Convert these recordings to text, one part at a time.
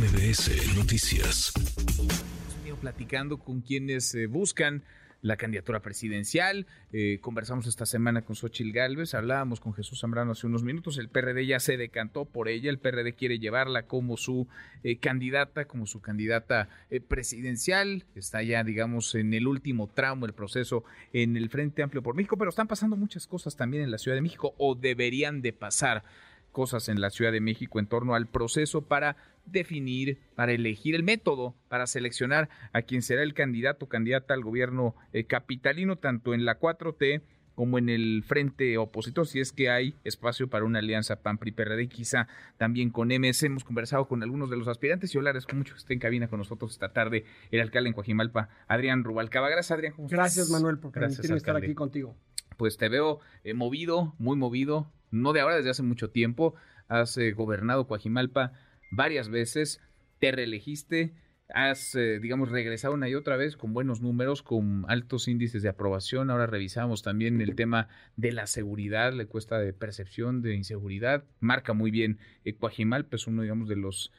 MBS Noticias. Platicando con quienes eh, buscan la candidatura presidencial. Eh, conversamos esta semana con Xochil Gálvez, hablábamos con Jesús Zambrano hace unos minutos. El PRD ya se decantó por ella, el PRD quiere llevarla como su eh, candidata, como su candidata presidencial. Está ya, digamos, en el último tramo el proceso en el Frente Amplio por México, pero están pasando muchas cosas también en la Ciudad de México o deberían de pasar cosas en la Ciudad de México en torno al proceso para definir, para elegir el método, para seleccionar a quien será el candidato o candidata al gobierno eh, capitalino, tanto en la 4T como en el frente opositor, si es que hay espacio para una alianza PAN-PRI-PRD, quizá también con MS. Hemos conversado con algunos de los aspirantes y yo le agradezco mucho que esté en cabina con nosotros esta tarde el alcalde en Coajimalpa, Adrián Rubalcaba. Gracias, Adrián. Gracias, Manuel, por permitirme estar aquí contigo. Pues te veo eh, movido, muy movido, no de ahora, desde hace mucho tiempo. Has eh, gobernado Coajimalpa varias veces, te reelegiste, has, eh, digamos, regresado una y otra vez con buenos números, con altos índices de aprobación. Ahora revisamos también el tema de la seguridad, la encuesta de percepción de inseguridad. Marca muy bien eh, Coajimalpa, es uno, digamos, de los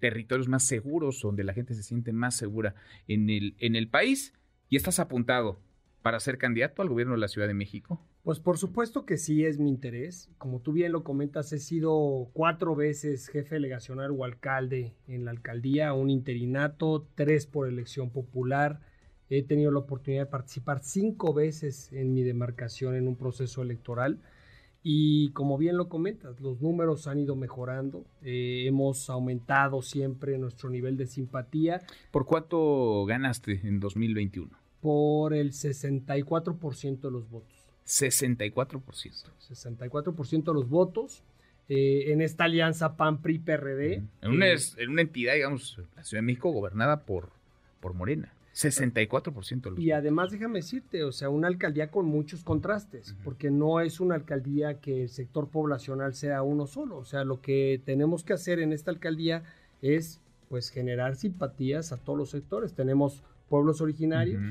territorios más seguros, donde la gente se siente más segura en el, en el país. Y estás apuntado para ser candidato al gobierno de la Ciudad de México? Pues por supuesto que sí es mi interés. Como tú bien lo comentas, he sido cuatro veces jefe delegacional o alcalde en la alcaldía, un interinato, tres por elección popular. He tenido la oportunidad de participar cinco veces en mi demarcación en un proceso electoral. Y como bien lo comentas, los números han ido mejorando, eh, hemos aumentado siempre nuestro nivel de simpatía. ¿Por cuánto ganaste en 2021? por el 64% de los votos. 64%. 64% de los votos eh, en esta alianza PAN-PRI-PRD. En, una, en una entidad, digamos, la Ciudad de México gobernada por, por Morena. 64% de los Y además déjame decirte, o sea, una alcaldía con muchos contrastes, porque no es una alcaldía que el sector poblacional sea uno solo, o sea, lo que tenemos que hacer en esta alcaldía es pues generar simpatías a todos los sectores. Tenemos pueblos originarios,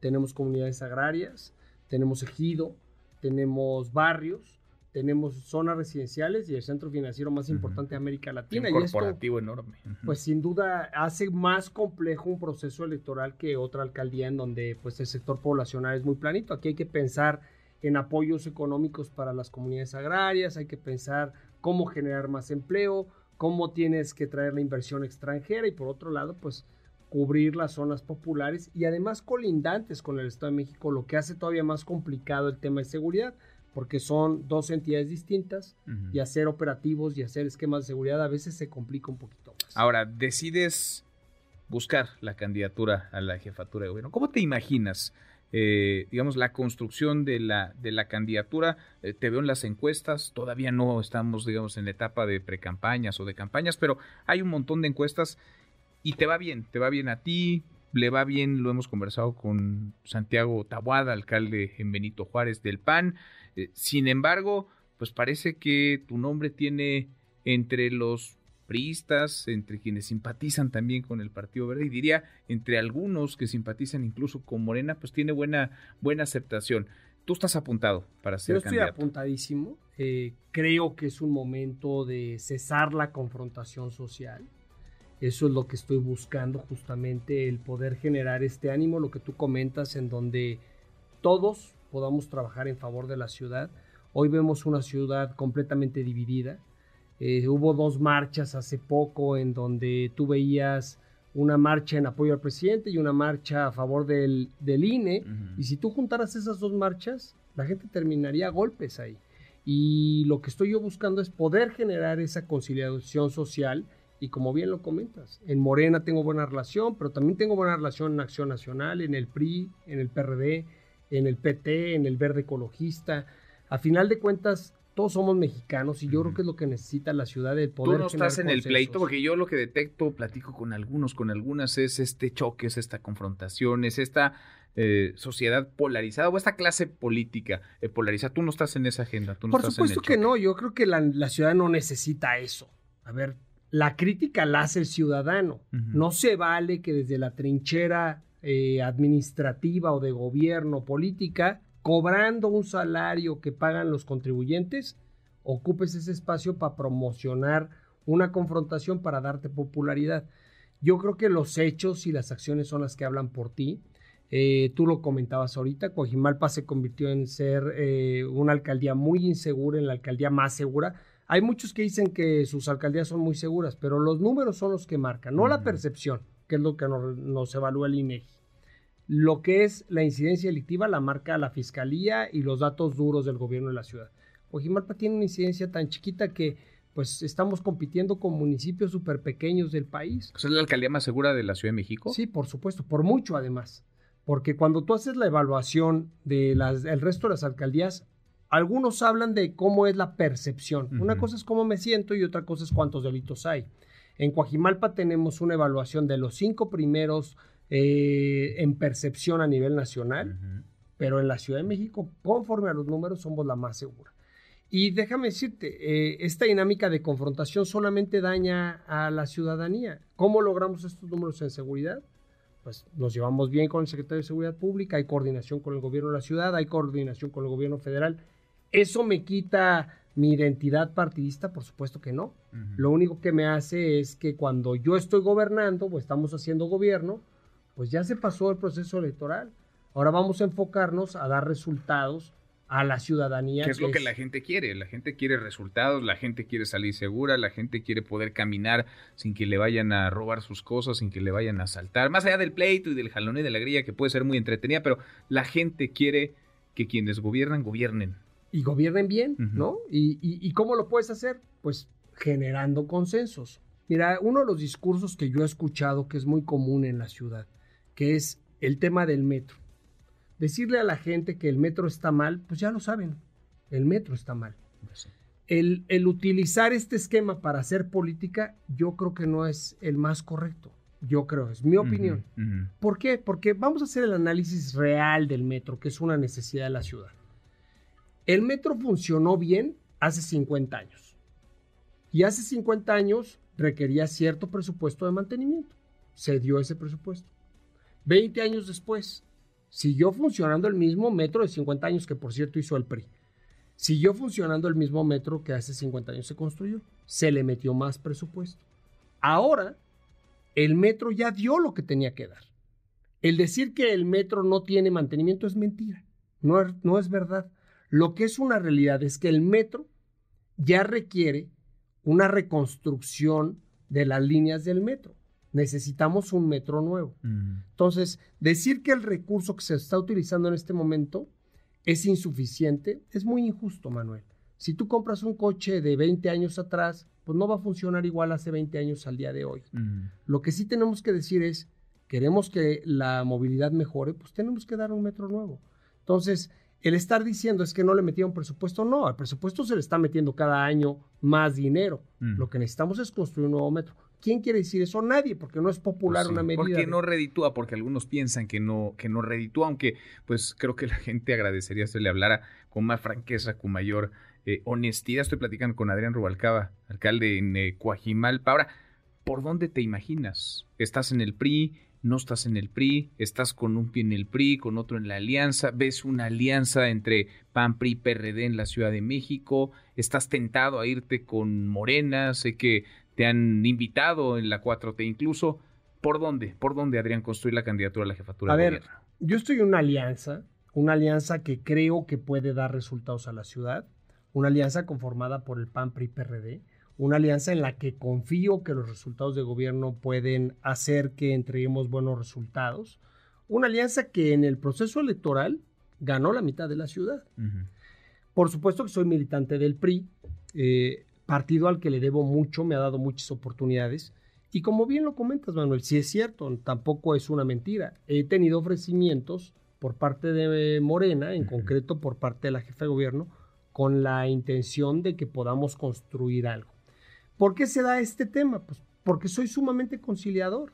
tenemos comunidades agrarias, tenemos ejido, tenemos barrios, tenemos zonas residenciales y el centro financiero más importante de América Latina. Un corporativo enorme. Pues sin duda hace más complejo un proceso electoral que otra alcaldía en donde pues el sector poblacional es muy planito. Aquí hay que pensar en apoyos económicos para las comunidades agrarias, hay que pensar cómo generar más empleo, cómo tienes que traer la inversión extranjera y por otro lado pues cubrir las zonas populares y además colindantes con el Estado de México, lo que hace todavía más complicado el tema de seguridad, porque son dos entidades distintas y hacer operativos y hacer esquemas de seguridad a veces se complica un poquito más. Ahora, decides buscar la candidatura a la jefatura de gobierno. ¿Cómo te imaginas? Eh, digamos, la construcción de la, de la candidatura. Eh, te veo en las encuestas, todavía no estamos, digamos, en la etapa de precampañas o de campañas, pero hay un montón de encuestas y te va bien, te va bien a ti, le va bien, lo hemos conversado con Santiago Tabuada, alcalde en Benito Juárez del PAN. Eh, sin embargo, pues parece que tu nombre tiene entre los priistas, entre quienes simpatizan también con el Partido Verde y diría entre algunos que simpatizan incluso con Morena, pues tiene buena, buena aceptación. Tú estás apuntado para ser Yo estoy apuntadísimo. Eh, creo que es un momento de cesar la confrontación social eso es lo que estoy buscando justamente, el poder generar este ánimo, lo que tú comentas, en donde todos podamos trabajar en favor de la ciudad. Hoy vemos una ciudad completamente dividida. Eh, hubo dos marchas hace poco en donde tú veías una marcha en apoyo al presidente y una marcha a favor del, del INE. Y si tú juntaras esas dos marchas, la gente terminaría a golpes ahí. Y lo que estoy yo buscando es poder generar esa conciliación social y como bien lo comentas, en Morena tengo buena relación, pero también tengo buena relación en Acción Nacional, en el PRI, en el PRD, en el PT, en el Verde Ecologista. A final de cuentas, todos somos mexicanos y yo creo que es lo que necesita la ciudad del poder. Tú no estás en el pleito porque yo lo que detecto, platico con algunos, con algunas, es este choque, es esta confrontación, es esta eh, sociedad polarizada o esta clase política eh, polarizada. Tú no estás en esa agenda. Tú no Por supuesto que no, yo creo que la, la ciudad no necesita eso. A ver, la crítica la hace el ciudadano. No se vale que desde la trinchera eh, administrativa o de gobierno política, cobrando un salario que pagan los contribuyentes, ocupes ese espacio para promocionar una confrontación para darte popularidad. Yo creo que los hechos y las acciones son las que hablan por ti. Eh, tú lo comentabas ahorita, Coajimalpa se convirtió en ser eh, una alcaldía muy insegura, en la alcaldía más segura. Hay muchos que dicen que sus alcaldías son muy seguras, pero los números son los que marcan, no la percepción, que es lo que nos, evalúa el INEGI. Lo que es la incidencia delictiva la marca la fiscalía y los datos duros del gobierno de la ciudad. Coajimalpa tiene una incidencia tan chiquita que pues estamos compitiendo con municipios súper pequeños del país. ¿Es la alcaldía más segura de la Ciudad de México? Sí, por supuesto, por mucho además. Porque cuando tú haces la evaluación del resto de las alcaldías, algunos hablan de cómo es la percepción. Una cosa es cómo me siento y otra cosa es cuántos delitos hay. En Coajimalpa tenemos una evaluación de los cinco primeros eh, en percepción a nivel nacional, pero en la Ciudad de México, conforme a los números, somos la más segura. Y déjame decirte, eh, esta dinámica de confrontación solamente daña a la ciudadanía. ¿Cómo logramos estos números en seguridad? Pues nos llevamos bien con el secretario de Seguridad Pública, hay coordinación con el gobierno de la ciudad, hay coordinación con el gobierno federal. ¿Eso me quita mi identidad partidista? Por supuesto que no. Lo único que me hace es que cuando yo estoy gobernando o estamos haciendo gobierno, pues ya se pasó el proceso electoral. Ahora vamos a enfocarnos a dar resultados a la ciudadanía. ¿Qué es lo que la gente quiere? La gente quiere resultados, la gente quiere salir segura, la gente quiere poder caminar sin que le vayan a robar sus cosas, sin que le vayan a asaltar. Más allá del pleito y del jalón y de la grilla, que puede ser muy entretenida, pero la gente quiere que quienes gobiernan, gobiernen. Y gobiernen bien, ¿no? Y, y cómo lo puedes hacer? Pues generando consensos. Mira, uno de los discursos que yo he escuchado que es muy común en la ciudad, que es el tema del metro decirle a la gente que el metro está mal, pues ya lo saben, el metro está mal. Pues el, el, utilizar este esquema para hacer política, yo creo que no es el más correcto. Yo creo, es mi opinión. ¿Por qué? Porque vamos a hacer el análisis real del metro, que es una necesidad de la ciudad. El metro funcionó bien hace 50 años. Y hace 50 años requería cierto presupuesto de mantenimiento. Se dio ese presupuesto. 20 años después, Siguió funcionando el mismo metro de 50 años que por cierto hizo el PRI. Siguió funcionando el mismo metro que hace 50 años se construyó. Se le metió más presupuesto. Ahora, el metro ya dio lo que tenía que dar. El decir que el metro no tiene mantenimiento es mentira. No no es verdad. Lo que es una realidad es que el metro ya requiere una reconstrucción de las líneas del metro necesitamos un metro nuevo. Entonces, decir que el recurso que se está utilizando en este momento es insuficiente es muy injusto, Manuel. Si tú compras un coche de 20 años atrás, pues no va a funcionar igual hace 20 años al día de hoy. Lo que sí tenemos que decir es, queremos que la movilidad mejore, pues tenemos que dar un metro nuevo. Entonces, el estar diciendo es que no le metieron presupuesto, no, al presupuesto se le está metiendo cada año más dinero. Lo que necesitamos es construir un nuevo metro. ¿Quién quiere decir eso? Nadie, porque no es popular pues una medida. Porque no reditúa, porque algunos piensan que no, que no reditúa, aunque pues creo que la gente agradecería se le hablara con más franqueza, con mayor eh, honestidad. Estoy platicando con Adrián Rubalcaba, alcalde en eh, Coajimalpa. Ahora, ¿por dónde te imaginas? ¿Estás en el PRI? ¿No estás en el PRI? ¿Estás con un pie en el PRI, con otro en la alianza? ¿Ves una alianza entre PAN, PRI, PRD en la Ciudad de México? ¿Estás tentado a irte con Morena? Sé que te han invitado en la 4T incluso. ¿Por dónde? ¿Por dónde, Adrián, construir la candidatura a la jefatura a de ver, Yo estoy en una alianza, una alianza que creo que puede dar resultados a la ciudad, una alianza conformada por el PAN, PRI, PRD, una alianza en la que confío que los resultados de gobierno pueden hacer que entreguemos buenos resultados, una alianza que en el proceso electoral ganó la mitad de la ciudad. Por supuesto que soy militante del PRI, eh, partido al que le debo mucho, me ha dado muchas oportunidades. Y como bien lo comentas, Manuel, si es cierto, tampoco es una mentira. He tenido ofrecimientos por parte de Morena, en concreto por parte de la jefa de gobierno, con la intención de que podamos construir algo. ¿Por qué se da este tema? Pues porque soy sumamente conciliador.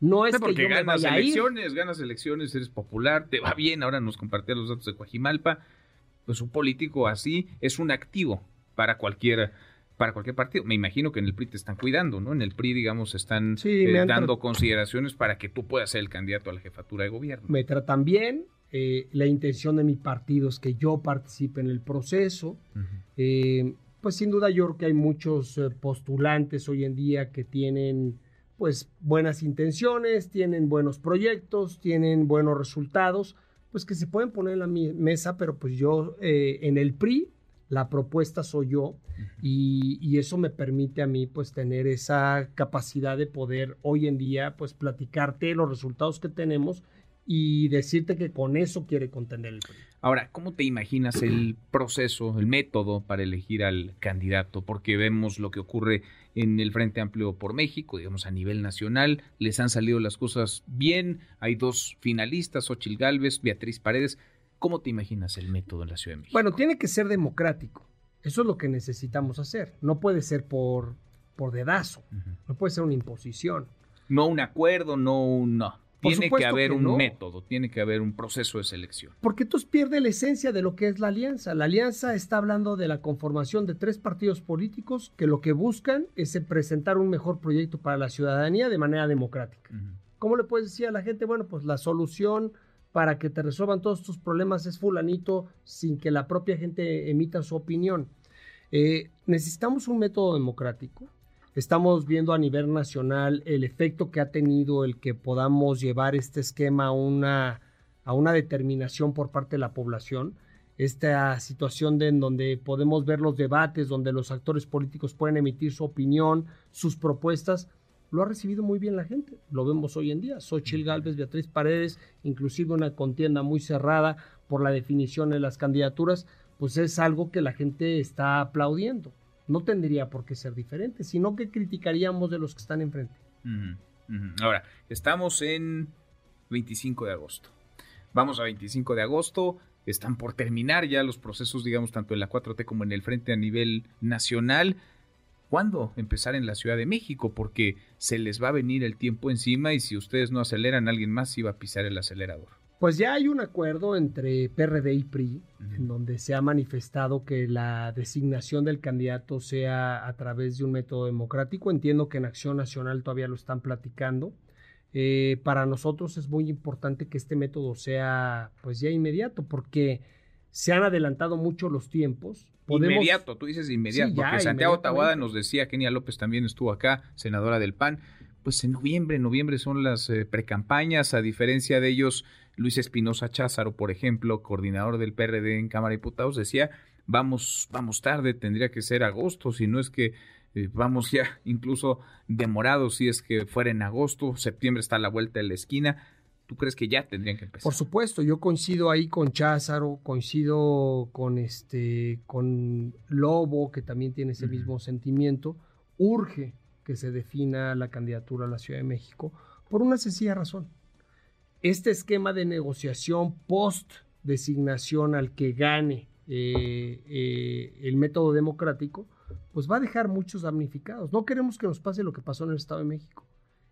No es porque que yo ganas elecciones, ganas elecciones, eres popular, te va bien, ahora nos compartía los datos de Coajimalpa. Pues un político así es un activo para cualquier para cualquier partido. Me imagino que en el PRI te están cuidando, ¿no? En el PRI, digamos, están eh, dando consideraciones para que tú puedas ser el candidato a la jefatura de gobierno. Me tratan bien. Eh, la intención de mi partido es que yo participe en el proceso. Eh, pues sin duda yo creo que hay muchos eh, postulantes hoy en día que tienen pues buenas intenciones, tienen buenos proyectos, tienen buenos resultados, pues que se pueden poner en la mesa, pero pues yo eh, en el PRI la propuesta soy yo y, y, eso me permite a mí pues tener esa capacidad de poder hoy en día pues platicarte los resultados que tenemos y decirte que con eso quiere contender el PRI. Ahora, ¿cómo te imaginas el proceso, el método para elegir al candidato? Porque vemos lo que ocurre en el Frente Amplio por México, digamos a nivel nacional, les han salido las cosas bien, hay dos finalistas, Ochil Gálvez, Beatriz Paredes. ¿Cómo te imaginas el método en la Ciudad de México? Bueno, tiene que ser democrático. Eso es lo que necesitamos hacer. No puede ser por, por dedazo, no puede ser una imposición. No un acuerdo, no un... No tiene que haber un método, tiene que haber un proceso de selección. Porque entonces pierde la esencia de lo que es la alianza. La alianza está hablando de la conformación de tres partidos políticos que lo que buscan es presentar un mejor proyecto para la ciudadanía de manera democrática. ¿Cómo le puedes decir a la gente? Bueno, pues la solución para que te resuelvan todos tus problemas es fulanito sin que la propia gente emita su opinión. Eh, necesitamos un método democrático Estamos viendo a nivel nacional el efecto que ha tenido el que podamos llevar este esquema a una, a una determinación por parte de la población. Esta situación de en donde podemos ver los debates, donde los actores políticos pueden emitir su opinión, sus propuestas, lo ha recibido muy bien la gente. Lo vemos hoy en día. Xochitl Galvez, Beatriz Paredes, inclusive una contienda muy cerrada por la definición de las candidaturas, pues es algo que la gente está aplaudiendo no tendría por qué ser diferente, sino que criticaríamos de los que están enfrente. Ahora, estamos en 25 de agosto. Vamos a 25 de agosto, están por terminar ya los procesos, digamos, tanto en la 4T como en el frente a nivel nacional. ¿Cuándo empezar en la Ciudad de México? Porque se les va a venir el tiempo encima y si ustedes no aceleran, alguien más iba a pisar el acelerador. Pues ya hay un acuerdo entre PRD y PRI, en donde se ha manifestado que la designación del candidato sea a través de un método democrático. Entiendo que en Acción Nacional todavía lo están platicando. Eh, para nosotros es muy importante que este método sea pues ya inmediato, porque se han adelantado mucho los tiempos. Inmediato, tú dices inmediato, porque Santiago Tahuada nos decía, Kenia López también estuvo acá, senadora del PAN, pues en noviembre, noviembre son las eh, precampañas, a diferencia de ellos, Luis Espinosa Cházaro, por ejemplo, coordinador del PRD en Cámara de Diputados, decía, vamos, vamos tarde, tendría que ser agosto, si no es que eh, vamos ya incluso demorados, si es que fuera en agosto, septiembre está a la vuelta de la esquina. ¿Tú crees que ya tendrían que empezar? Por supuesto, yo coincido ahí con Cházaro, coincido con este, con Lobo, que también tiene ese mismo sentimiento. Urge que se defina la candidatura a la Ciudad de México por una sencilla razón. Este esquema de negociación post designación al que gane eh, eh, el método democrático, pues va a dejar muchos damnificados. No queremos que nos pase lo que pasó en el Estado de México.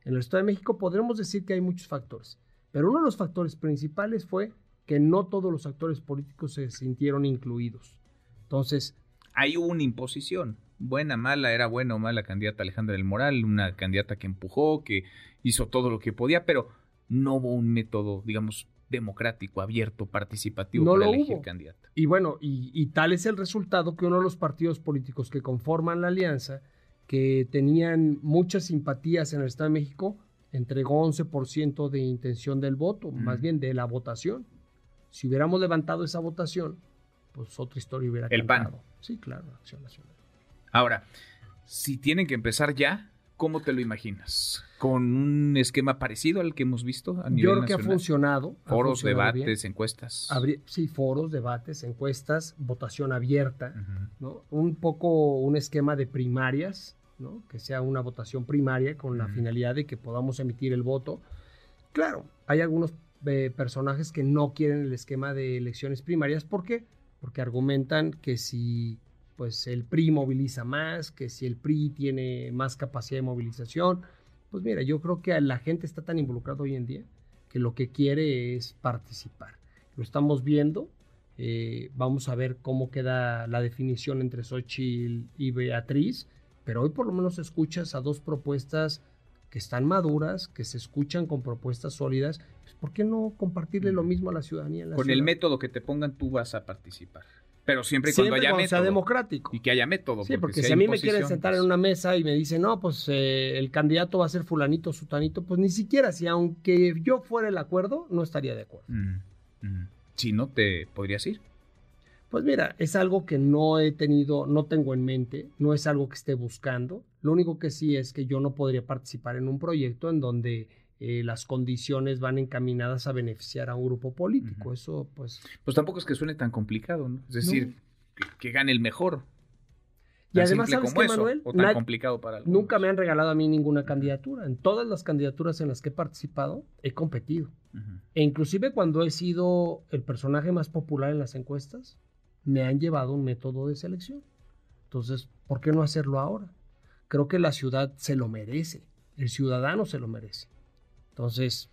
En el Estado de México podremos decir que hay muchos factores, pero uno de los factores principales fue que no todos los actores políticos se sintieron incluidos. Entonces... Hay una imposición buena, mala, era buena o mala candidata Alejandra del Moral, una candidata que empujó, que hizo todo lo que podía, pero no hubo un método, digamos, democrático, abierto, participativo para elegir candidato. Y bueno, y, tal es el resultado que uno de los partidos políticos que conforman la alianza, que tenían muchas simpatías en el Estado de México, entregó 11% de intención del voto, más bien de la votación. Si hubiéramos levantado esa votación, pues otra historia hubiera El PAN. Sí, claro, Acción Nacional. Ahora, si tienen que empezar ya, ¿cómo te lo imaginas? ¿Con un esquema parecido al que hemos visto a nivel Yo creo que ha funcionado. Foros, debates, encuestas. sí, foros, debates, encuestas, votación abierta, ¿no? Un poco un esquema de primarias, ¿no? Que sea una votación primaria con la finalidad de que podamos emitir el voto. Claro, hay algunos eh, personajes que no quieren el esquema de elecciones primarias. ¿Por qué? Porque argumentan que si pues el PRI moviliza más, que si el PRI tiene más capacidad de movilización, pues mira, yo creo que la gente está tan involucrada hoy en día que lo que quiere es participar. Lo estamos viendo, eh, vamos a ver cómo queda la definición entre Xochitl y Beatriz, pero hoy por lo menos escuchas a dos propuestas que están maduras, que se escuchan con propuestas sólidas, pues ¿por qué no compartirle lo mismo a la ciudadanía? con el método que te pongan tú vas a participar. Pero siempre, cuando haya método. sea democrático. Y que haya método. Sí, porque, si, a mí me quieren sentar en una mesa y me dicen, no, pues eh, el candidato va a ser fulanito, sutanito, pues ni siquiera si aunque yo fuera el acuerdo, no estaría de acuerdo. Si no, ¿te podrías ir? Pues mira, es algo que no he tenido, no tengo en mente, no es algo que esté buscando. Lo único que sí es que yo no podría participar en un proyecto en donde eh, las condiciones van encaminadas a beneficiar a un grupo político. Eso, pues. Pues tampoco es que suene tan complicado, ¿no? Es decir, que, gane el mejor. Y además, ¿sabes qué, Manuel? O tan complicado para Nunca me han regalado a mí ninguna candidatura. En todas las candidaturas en las que he participado, he competido. E inclusive cuando he sido el personaje más popular en las encuestas, me han llevado un método de selección. Entonces, ¿por qué no hacerlo ahora? Creo que la ciudad se lo merece. El ciudadano se lo merece. Entonces.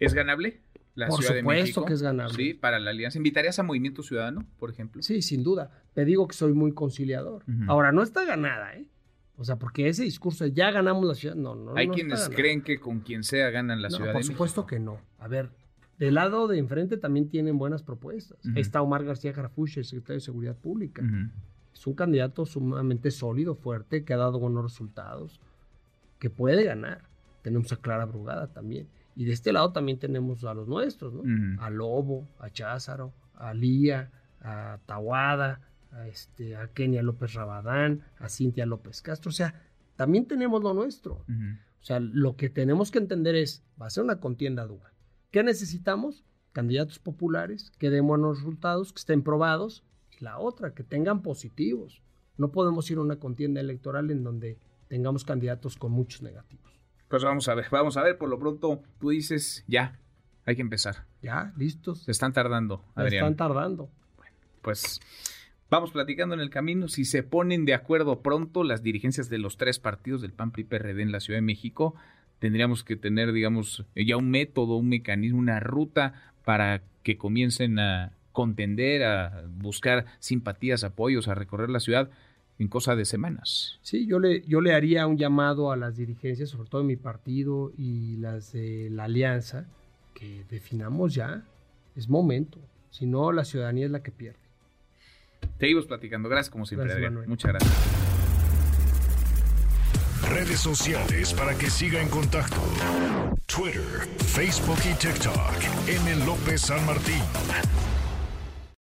¿Es ganable? La por supuesto que es ganable. Sí, para la alianza. ¿Invitarías a Movimiento Ciudadano, por ejemplo? Sí, sin duda. Te digo que soy muy conciliador. Ahora, no está ganada, ¿eh? O sea, porque ese discurso de ya ganamos la ciudad, no, no. Hay quienes creen que con quien sea ganan la ciudad. Por supuesto que no. A ver, del lado de enfrente también tienen buenas propuestas. Está Omar García Jarafuche, el secretario de Seguridad Pública. Es un candidato sumamente sólido, fuerte, que ha dado buenos resultados, que puede ganar tenemos a Clara Brugada también. Y de este lado también tenemos a los nuestros, ¿no? A Lobo, a Cházaro, a Lía, a Tawada, a, este, a Kenia López Rabadán, a Cintia López Castro. O sea, también tenemos lo nuestro. O sea, lo que tenemos que entender es, va a ser una contienda dura. ¿Qué necesitamos? Candidatos populares que den buenos resultados, que estén probados. Y la otra, que tengan positivos. No podemos ir a una contienda electoral en donde tengamos candidatos con muchos negativos. Pues vamos a ver, vamos a ver, por lo pronto tú dices, ya, hay que empezar. Ya, listos. Se están tardando, Adrián. Se están tardando. Bueno, pues vamos platicando en el camino. Si se ponen de acuerdo pronto las dirigencias de los tres partidos del PAN, PRI, PRD en la Ciudad de México, tendríamos que tener, digamos, ya un método, un mecanismo, una ruta para que comiencen a contender, a buscar simpatías, apoyos, a recorrer la ciudad en cosa de semanas. Sí, yo le, yo le haría un llamado a las dirigencias, sobre todo de mi partido y las de la alianza, que definamos ya, es momento, si no la ciudadanía es la que pierde. Seguimos platicando, gracias como siempre. Muchas gracias. Redes sociales para que siga en contacto: Twitter, Facebook y TikTok. M. López San Martín.